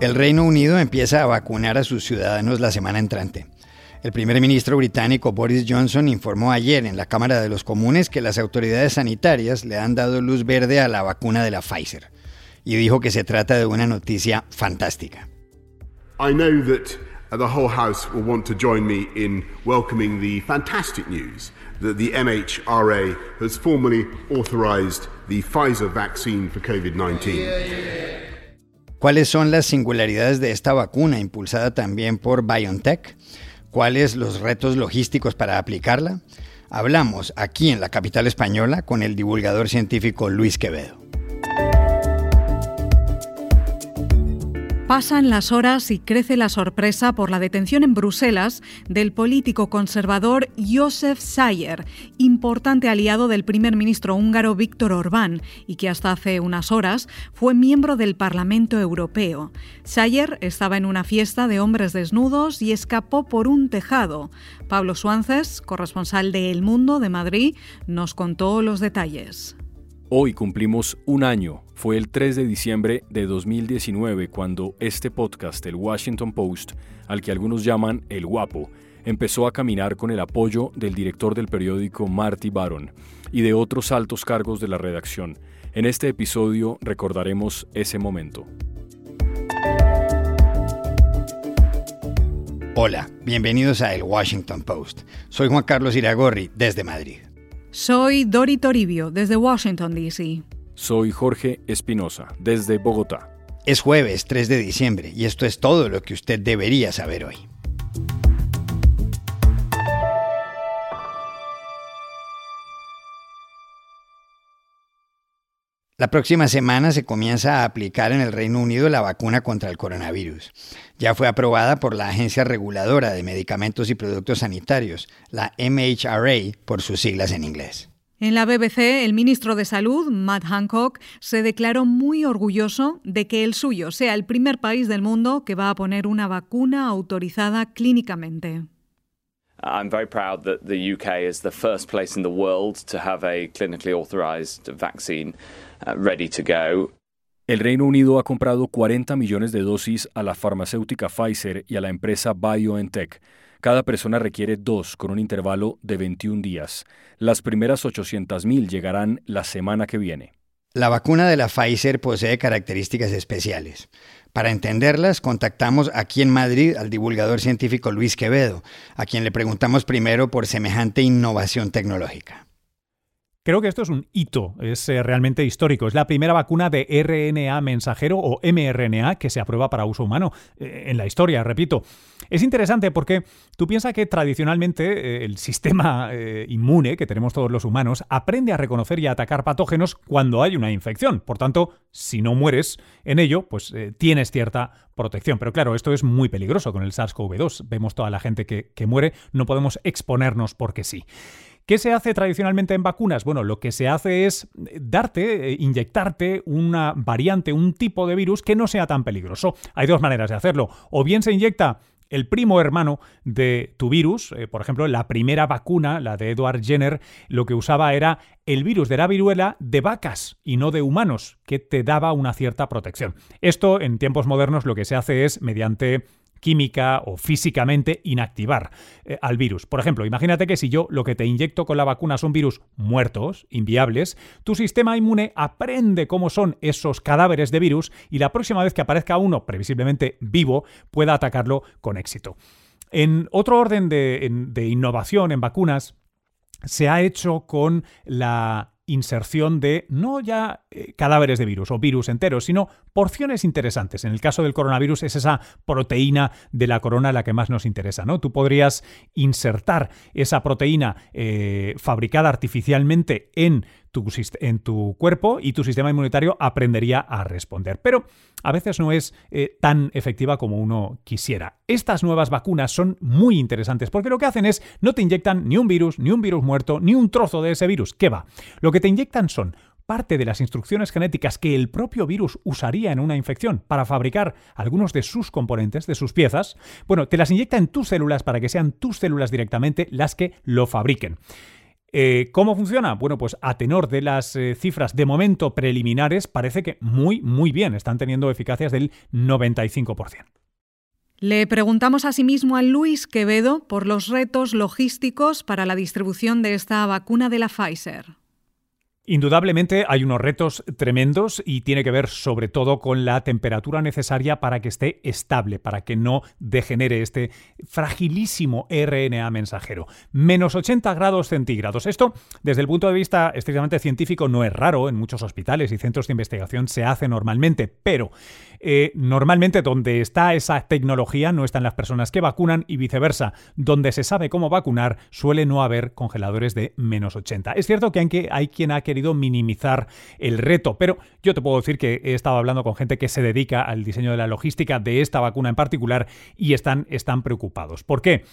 El Reino Unido empieza a vacunar a sus ciudadanos la semana entrante. El primer ministro británico Boris Johnson informó ayer en la Cámara de los Comunes que las autoridades sanitarias le han dado luz verde a la vacuna de la Pfizer y dijo que se trata de una noticia fantástica. I know that the whole House will want to join me in welcoming the fantastic news that the MHRA has formally authorized the Pfizer vaccine for COVID-19. ¿Cuáles son las singularidades de esta vacuna impulsada también por BioNTech? ¿Cuáles los retos logísticos para aplicarla? Hablamos aquí en la capital española con el divulgador científico Luis Quevedo. Pasan las horas y crece la sorpresa por la detención en Bruselas del político conservador Josef Sayer, importante aliado del primer ministro húngaro Víctor Orbán y que hasta hace unas horas fue miembro del Parlamento Europeo. Sayer estaba en una fiesta de hombres desnudos y escapó por un tejado. Pablo Suances, corresponsal de El Mundo de Madrid, nos contó los detalles. Hoy cumplimos un año. Fue el 3 de diciembre de 2019 cuando este podcast, el Washington Post, al que algunos llaman El Guapo, empezó a caminar con el apoyo del director del periódico Marty Baron y de otros altos cargos de la redacción. En este episodio recordaremos ese momento. Hola, bienvenidos a El Washington Post. Soy Juan Carlos Iragorri desde Madrid. Soy Dori Toribio, desde Washington, D.C. Soy Jorge Espinosa, desde Bogotá. Es jueves 3 de diciembre y esto es todo lo que usted debería saber hoy. La próxima semana se comienza a aplicar en el Reino Unido la vacuna contra el coronavirus. Ya fue aprobada por la Agencia Reguladora de Medicamentos y Productos Sanitarios, la MHRA por sus siglas en inglés. En la BBC, el ministro de Salud, Matt Hancock, se declaró muy orgulloso de que el suyo sea el primer país del mundo que va a poner una vacuna autorizada clínicamente. I'm very proud that the UK is the first place in the world to have a clinically authorized vaccine ready to go. El Reino Unido ha comprado 40 millones de dosis a la farmacéutica Pfizer y a la empresa BioNTech. Cada persona requiere dos con un intervalo de 21 días. Las primeras 800.000 llegarán la semana que viene. La vacuna de la Pfizer posee características especiales. Para entenderlas, contactamos aquí en Madrid al divulgador científico Luis Quevedo, a quien le preguntamos primero por semejante innovación tecnológica. Creo que esto es un hito, es eh, realmente histórico. Es la primera vacuna de RNA mensajero o mRNA que se aprueba para uso humano eh, en la historia, repito. Es interesante porque tú piensas que tradicionalmente eh, el sistema inmune que tenemos todos los humanos aprende a reconocer y a atacar patógenos cuando hay una infección. Por tanto, si no mueres en ello, pues tienes cierta protección. Pero claro, esto es muy peligroso con el SARS-CoV-2. Vemos toda la gente que, que muere, no podemos exponernos porque sí. ¿Qué se hace tradicionalmente en vacunas? Bueno, lo que se hace es darte, eh, inyectarte una variante, un tipo de virus que no sea tan peligroso. Hay dos maneras de hacerlo. O bien se inyecta el primo hermano de tu virus, eh, por ejemplo, la primera vacuna, la de Edward Jenner, lo que usaba era el virus de la viruela de vacas y no de humanos, que te daba una cierta protección. Esto en tiempos modernos lo que se hace es mediante química o físicamente inactivar eh, al virus. Por ejemplo, imagínate que si yo lo que te inyecto con la vacuna son virus muertos, inviables, tu sistema inmune aprende cómo son esos cadáveres de virus y la próxima vez que aparezca uno previsiblemente vivo pueda atacarlo con éxito. En otro orden de innovación en vacunas, se ha hecho con la inserción de no ya eh, cadáveres de virus o virus enteros, sino porciones interesantes. En el caso del coronavirus es esa proteína de la corona la que más nos interesa, ¿no? Tú podrías insertar esa proteína eh, fabricada artificialmente en tu, en tu cuerpo y tu sistema inmunitario aprendería a responder. Pero a veces no es eh, tan efectiva como uno quisiera. Estas nuevas vacunas son muy interesantes porque lo que hacen es no te inyectan ni un virus, ni un virus muerto, ni un trozo de ese virus. ¿Qué va? Lo que te inyectan son parte de las instrucciones genéticas que el propio virus usaría en una infección para fabricar algunos de sus componentes, de sus piezas, bueno, te las inyecta en tus células para que sean tus células directamente las que lo fabriquen. Eh, ¿Cómo funciona? Bueno, pues a tenor de las eh, cifras de momento preliminares, parece que muy, muy bien. Están teniendo eficacias del 95%. Le preguntamos asimismo a Luis Quevedo por los retos logísticos para la distribución de esta vacuna de la Pfizer. Indudablemente hay unos retos tremendos y tiene que ver sobre todo con la temperatura necesaria para que esté estable, para que no degenere este fragilísimo RNA mensajero. Menos 80 grados centígrados. Esto, desde el punto de vista estrictamente científico, no es raro. En muchos hospitales y centros de investigación se hace normalmente, pero eh, normalmente donde está esa tecnología no están las personas que vacunan y viceversa. Donde se sabe cómo vacunar suele no haber congeladores de menos 80. Es cierto que hay, hay quien ha querido minimizar el reto, pero yo te puedo decir que he estado hablando con gente que se dedica al diseño de la logística de esta vacuna en particular y están, están preocupados. ¿Por qué?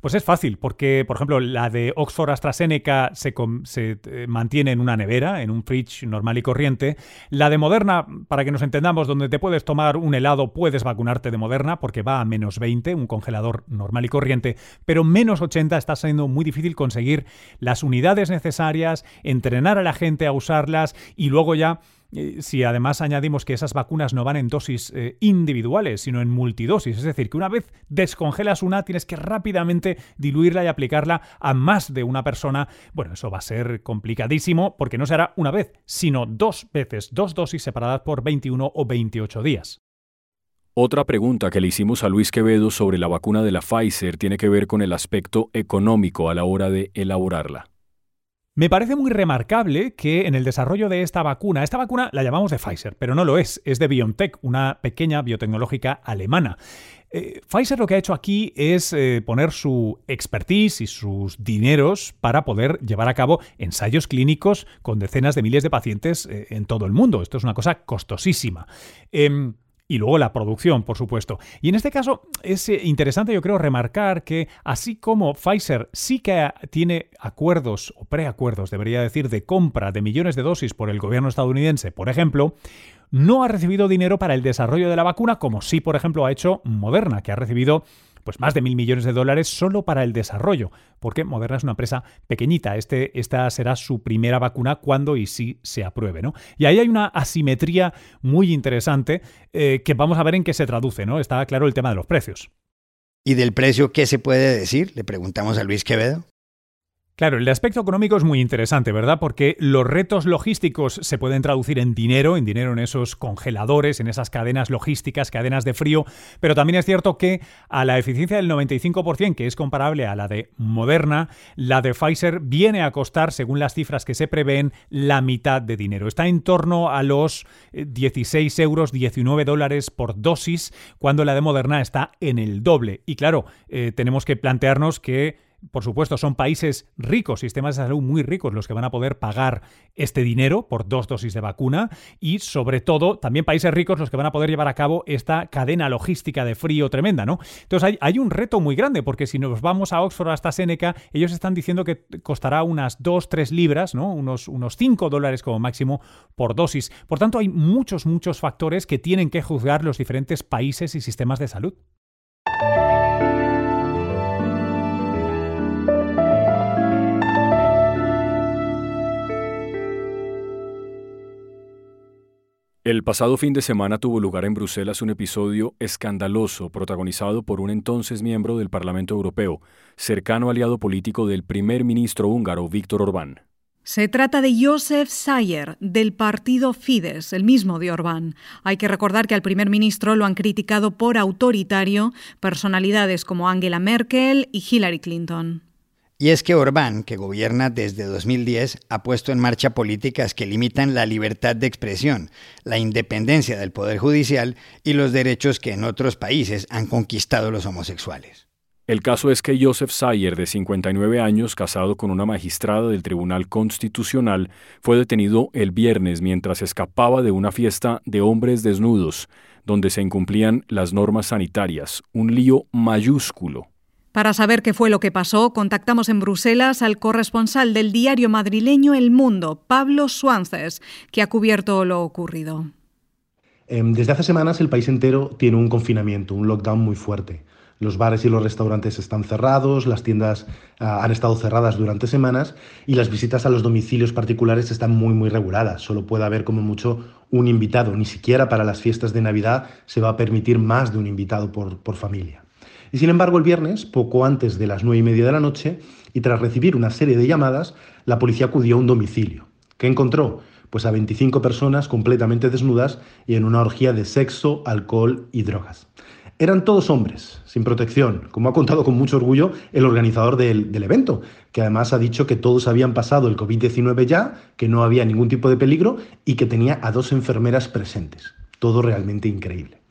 Pues es fácil, porque, por ejemplo, la de Oxford AstraZeneca se, eh, mantiene en una nevera, en un fridge normal y corriente. La de Moderna, para que nos entendamos, donde te puedes tomar un helado, puedes vacunarte de Moderna, porque va a menos 20, un congelador normal y corriente, pero menos 80 está siendo muy difícil conseguir las unidades necesarias, entrenar a la gente a usarlas y luego ya si además añadimos que esas vacunas no van en dosis eh, individuales, sino en multidosis, es decir, que una vez descongelas una, tienes que rápidamente diluirla y aplicarla a más de una persona, bueno, eso va a ser complicadísimo porque no será una vez, sino dos veces, dos dosis separadas por 21 o 28 días. Otra pregunta que le hicimos a Luis Quevedo sobre la vacuna de la Pfizer tiene que ver con el aspecto económico a la hora de elaborarla. Me parece muy remarcable que en el desarrollo de esta vacuna, esta vacuna la llamamos de Pfizer, pero no lo es, es de BioNTech, una pequeña biotecnológica alemana. Eh, Pfizer lo que ha hecho aquí es eh, poner su expertise y sus dineros para poder llevar a cabo ensayos clínicos con decenas de miles de pacientes eh, en todo el mundo. Esto es una cosa costosísima. Y luego la producción, por supuesto. Y en este caso es eh, interesante, yo creo, remarcar que así como Pfizer sí que tiene acuerdos, o preacuerdos, debería decir, de compra de millones de dosis por el gobierno estadounidense, por ejemplo, no ha recibido dinero para el desarrollo de la vacuna, como sí, por ejemplo, ha hecho Moderna, que ha recibido pues más de mil millones de dólares solo para el desarrollo, porque Moderna es una empresa pequeñita. Este, esta será su primera vacuna cuando y si se apruebe. ¿no? Y ahí hay una asimetría muy interesante eh, que vamos a ver en qué se traduce. ¿no? Está claro el tema de los precios. ¿Y del precio qué se puede decir? Le preguntamos a Luis Quevedo. Claro, el aspecto económico es muy interesante, ¿verdad? Porque los retos logísticos se pueden traducir en dinero, en dinero en esos congeladores, en esas cadenas logísticas, cadenas de frío, pero también es cierto que a la eficiencia del 95%, que es comparable a la de Moderna, la de Pfizer viene a costar, según las cifras que se prevén, la mitad de dinero. Está en torno a los 16 eh, euros, 19 dólares por dosis, cuando la de Moderna está en el doble. Y claro, eh, tenemos que plantearnos que por supuesto, son países ricos, sistemas de salud muy ricos los que van a poder pagar este dinero por dos dosis de vacuna y, sobre todo, también países ricos los que van a poder llevar a cabo esta cadena logística de frío tremenda, ¿no? Entonces hay, un reto muy grande porque si nos vamos a Oxford hasta Seneca, ellos están diciendo que costará unas 2, 3 libras, ¿no? Unos, unos 5 dólares como máximo por dosis. Por tanto, hay muchos, muchos factores que tienen que juzgar los diferentes países y sistemas de salud. El pasado fin de semana tuvo lugar en Bruselas un episodio escandaloso protagonizado por un entonces miembro del Parlamento Europeo, cercano aliado político del primer ministro húngaro Víctor Orbán. Se trata de Josef Sayer, del partido Fidesz, el mismo de Orbán. Hay que recordar que al primer ministro lo han criticado por autoritario personalidades como Angela Merkel y Hillary Clinton. Y es que Orbán, que gobierna desde 2010, ha puesto en marcha políticas que limitan la libertad de expresión, la independencia del Poder Judicial y los derechos que en otros países han conquistado los homosexuales. El caso es que Joseph Sayer, de 59 años, casado con una magistrada del Tribunal Constitucional, fue detenido el viernes mientras escapaba de una fiesta de hombres desnudos, donde se incumplían las normas sanitarias, un lío mayúsculo para saber qué fue lo que pasó, contactamos en Bruselas al corresponsal del diario madrileño El Mundo, Pablo Suances, que ha cubierto lo ocurrido. Em, desde hace semanas el país entero tiene un confinamiento, un lockdown muy fuerte. Los bares y los restaurantes están cerrados, las tiendas ah, han estado cerradas durante semanas y las visitas a los domicilios particulares están muy, muy reguladas. Solo puede haber como mucho un invitado. Ni siquiera para las fiestas de Navidad se va a permitir más de un invitado por, por familia. Y sin embargo, el viernes, poco antes de las nueve y media de la noche, y tras recibir una serie de llamadas, la policía acudió a un domicilio. ¿Qué encontró? Pues a 25 personas completamente desnudas y en una orgía de sexo, alcohol y drogas. Eran todos hombres, sin protección, como ha contado con mucho orgullo el organizador del, evento, que además ha dicho que todos habían pasado el COVID-19 ya, que no había ningún tipo de peligro y que tenía a dos enfermeras presentes. Todo realmente increíble.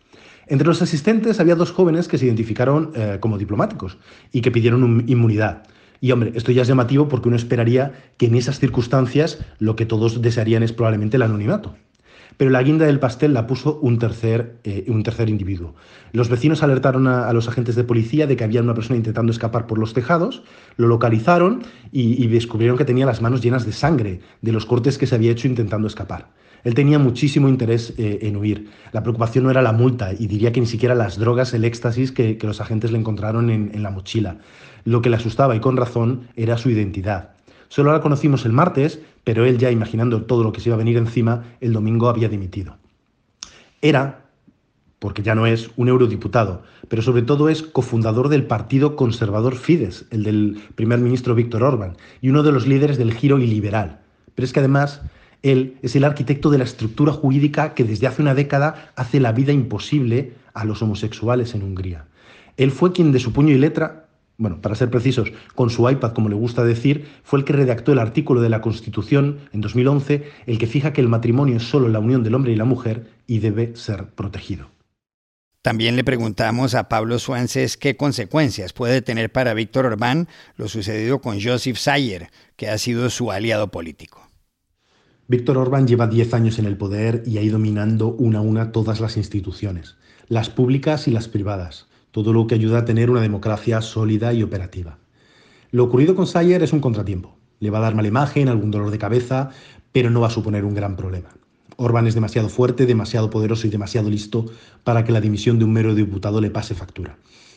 Entre los asistentes había dos jóvenes que se identificaron eh, como diplomáticos y que pidieron inmunidad. Y hombre, esto ya es llamativo porque uno esperaría que en esas circunstancias lo que todos desearían es probablemente el anonimato pero la guinda del pastel la puso un tercer, eh, un tercer individuo. Los vecinos alertaron a, los agentes de policía de que había una persona intentando escapar por los tejados, lo localizaron y, descubrieron que tenía las manos llenas de sangre de los cortes que se había hecho intentando escapar. Él tenía muchísimo interés eh, en huir. La preocupación no era la multa y diría que ni siquiera las drogas, el éxtasis que, los agentes le encontraron en la mochila. Lo que le asustaba, y con razón, era su identidad. Solo la conocimos el martes, pero él ya imaginando todo lo que se iba a venir encima, el domingo había dimitido. Era, porque ya no es, un eurodiputado, pero sobre todo es cofundador del partido conservador Fidesz, el del primer ministro Víctor Orbán, y uno de los líderes del giro iliberal. Pero es que además él es el arquitecto de la estructura jurídica que desde hace una década hace la vida imposible a los homosexuales en Hungría. Él fue quien de su puño y letra bueno, para ser precisos, con su iPad, como le gusta decir, fue el que redactó el artículo de la Constitución en 2011, el que fija que el matrimonio es solo la unión del hombre y la mujer y debe ser protegido. También le preguntamos a Pablo Suances qué consecuencias puede tener para Víctor Orbán lo sucedido con Joseph Sayer, que ha sido su aliado político. Víctor Orbán lleva 10 años en el poder y ha ido minando una a una todas las instituciones, las públicas y las privadas todo lo que ayuda a tener una democracia sólida y operativa. Lo ocurrido con Sayer es un contratiempo. Le va a dar mala imagen, algún dolor de cabeza, pero no va a suponer un gran problema. Orbán es demasiado fuerte, demasiado poderoso y demasiado listo para que la dimisión de un mero diputado le pase factura.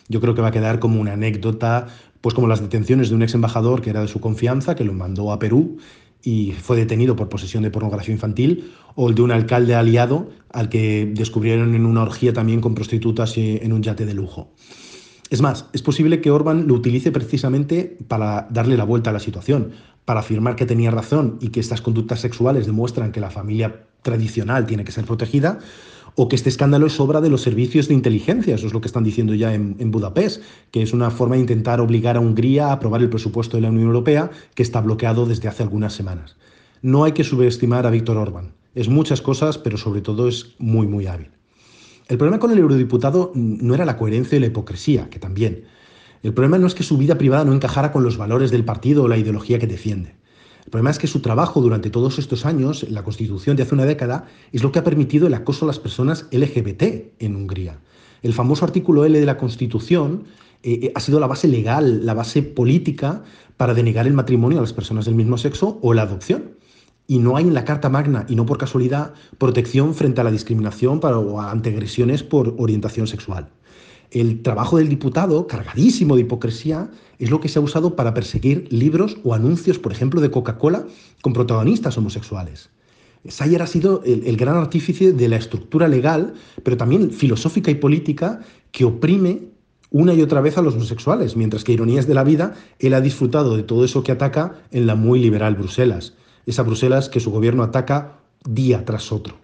Yo creo que va a quedar como una anécdota, pues como las detenciones de un ex embajador que era de su confianza, que lo mandó a Perú y fue detenido por posesión de pornografía infantil, o el de un alcalde aliado al que descubrieron en una orgía también con prostitutas en un yate de lujo. Es más, es posible que Orban lo utilice precisamente para darle la vuelta a la situación, para afirmar que tenía razón y que estas conductas sexuales demuestran que la familia tradicional tiene que ser protegida, o que este escándalo es obra de los servicios de inteligencia, eso es lo que están diciendo ya en, Budapest, que es una forma de intentar obligar a Hungría a aprobar el presupuesto de la Unión Europea, que está bloqueado desde hace algunas semanas. No hay que subestimar a Víctor Orbán. Es muchas cosas, pero sobre todo es muy, muy hábil. El problema con el eurodiputado no era la coherencia y la hipocresía, que también. El problema no es que su vida privada no encajara con los valores del partido o la ideología que defiende. El problema es que su trabajo durante todos estos años, la Constitución de hace una década, es lo que ha permitido el acoso a las personas LGBT en Hungría. El famoso artículo L de la Constitución eh, eh, ha sido la base legal, la base política para denegar el matrimonio a las personas del mismo sexo o la adopción. Y no hay en la Carta Magna, y no por casualidad, protección frente a la discriminación para, o ante agresiones por orientación sexual el trabajo del diputado, cargadísimo de hipocresía, es lo que se ha usado para perseguir libros o anuncios, por ejemplo, de Coca-Cola con protagonistas homosexuales. Sayer ha sido el, gran artífice de la estructura legal, pero también filosófica y política, que oprime una y otra vez a los homosexuales, mientras que, ironías de la vida, él ha disfrutado de todo eso que ataca en la muy liberal Bruselas, esa Bruselas que su gobierno ataca día tras otro.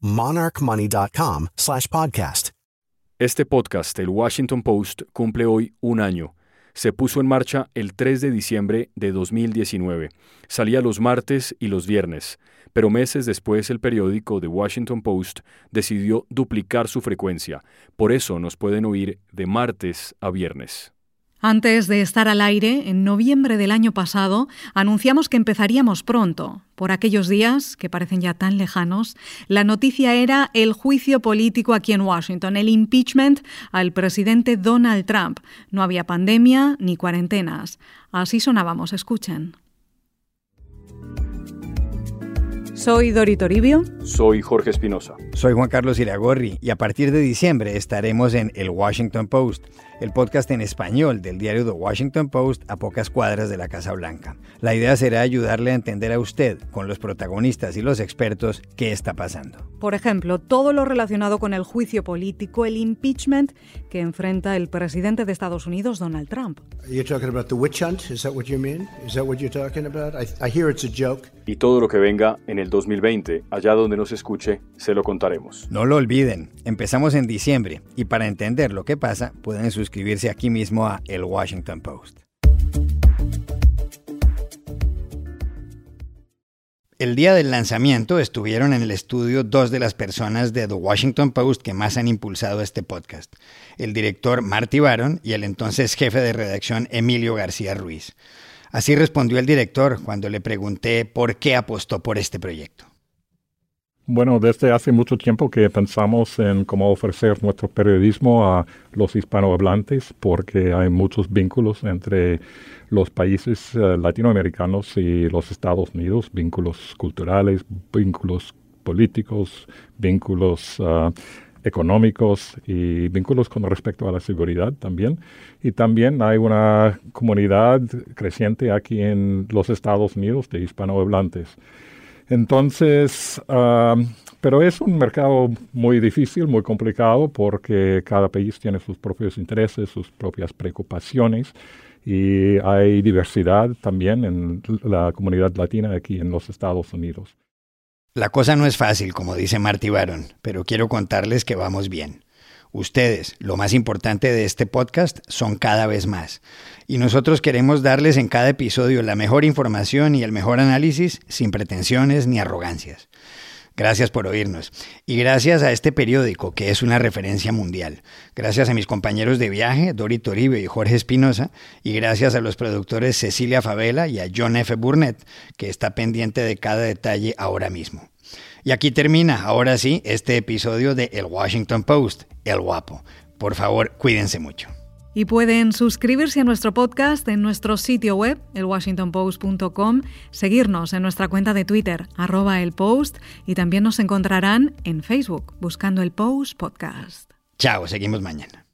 monarchmoney.com. Este podcast, el Washington Post, cumple hoy un año. Se puso en marcha el 3 de diciembre de 2019. Salía los martes y los viernes, pero meses después el periódico The Washington Post decidió duplicar su frecuencia. Por eso nos pueden oír de martes a viernes. Antes de estar al aire, en noviembre del año pasado, anunciamos que empezaríamos pronto. Por aquellos días, que parecen ya tan lejanos, la noticia era el juicio político aquí en Washington, el impeachment al presidente Donald Trump. No había pandemia ni cuarentenas. Así sonábamos, escuchen. Soy Dori Toribio. Soy Jorge Espinosa. Soy Juan Carlos Iragorri y a partir de diciembre estaremos en El Washington Post, el podcast en español del diario The Washington Post a pocas cuadras de la Casa Blanca. La idea será ayudarle a entender a usted, con los protagonistas y los expertos, qué está pasando. Por ejemplo, todo lo relacionado con el juicio político, el impeachment que enfrenta el presidente de Estados Unidos, Donald Trump. Y todo lo que venga en el 2020, allá donde nos escuche, se lo contaremos. No lo olviden, empezamos en diciembre y para entender lo que pasa pueden suscribirse aquí mismo a El Washington Post. El día del lanzamiento estuvieron en el estudio dos de las personas de The Washington Post que más han impulsado este podcast, el director Marty Baron y el entonces jefe de redacción Emilio García Ruiz. Así respondió el director cuando le pregunté por qué apostó por este proyecto. Bueno, desde hace mucho tiempo que pensamos en cómo ofrecer nuestro periodismo a los hispanohablantes, porque hay muchos vínculos entre los países eh, latinoamericanos y los Estados Unidos, vínculos culturales, vínculos políticos, vínculos ah, económicos y vínculos con respecto a la seguridad también. Y también hay una comunidad creciente aquí en los Estados Unidos de hispanohablantes. Entonces, ah, pero es un mercado muy difícil, muy complicado, porque cada país tiene sus propios intereses, sus propias preocupaciones y hay diversidad también en la comunidad latina aquí en los Estados Unidos. La cosa no es fácil, como dice Marty Baron, pero quiero contarles que vamos bien. Ustedes, lo más importante de este podcast, son cada vez más. Y nosotros queremos darles en cada episodio la mejor información y el mejor análisis sin pretensiones ni arrogancias. Gracias por oírnos. Y gracias a este periódico, que es una referencia mundial. Gracias a mis compañeros de viaje, Dori Toribio y Jorge Espinosa. Y gracias a los productores Cecilia Favela y a John F. Burnett, que está pendiente de cada detalle ahora mismo. Y aquí termina, ahora sí, este episodio de El Washington Post, El Guapo. Por favor, cuídense mucho. Y pueden suscribirse a nuestro podcast en nuestro sitio web, elwashingtonpost.com, seguirnos en nuestra cuenta de Twitter, arroba el post, y también nos encontrarán en Facebook, buscando el Post Podcast. Chao, seguimos mañana.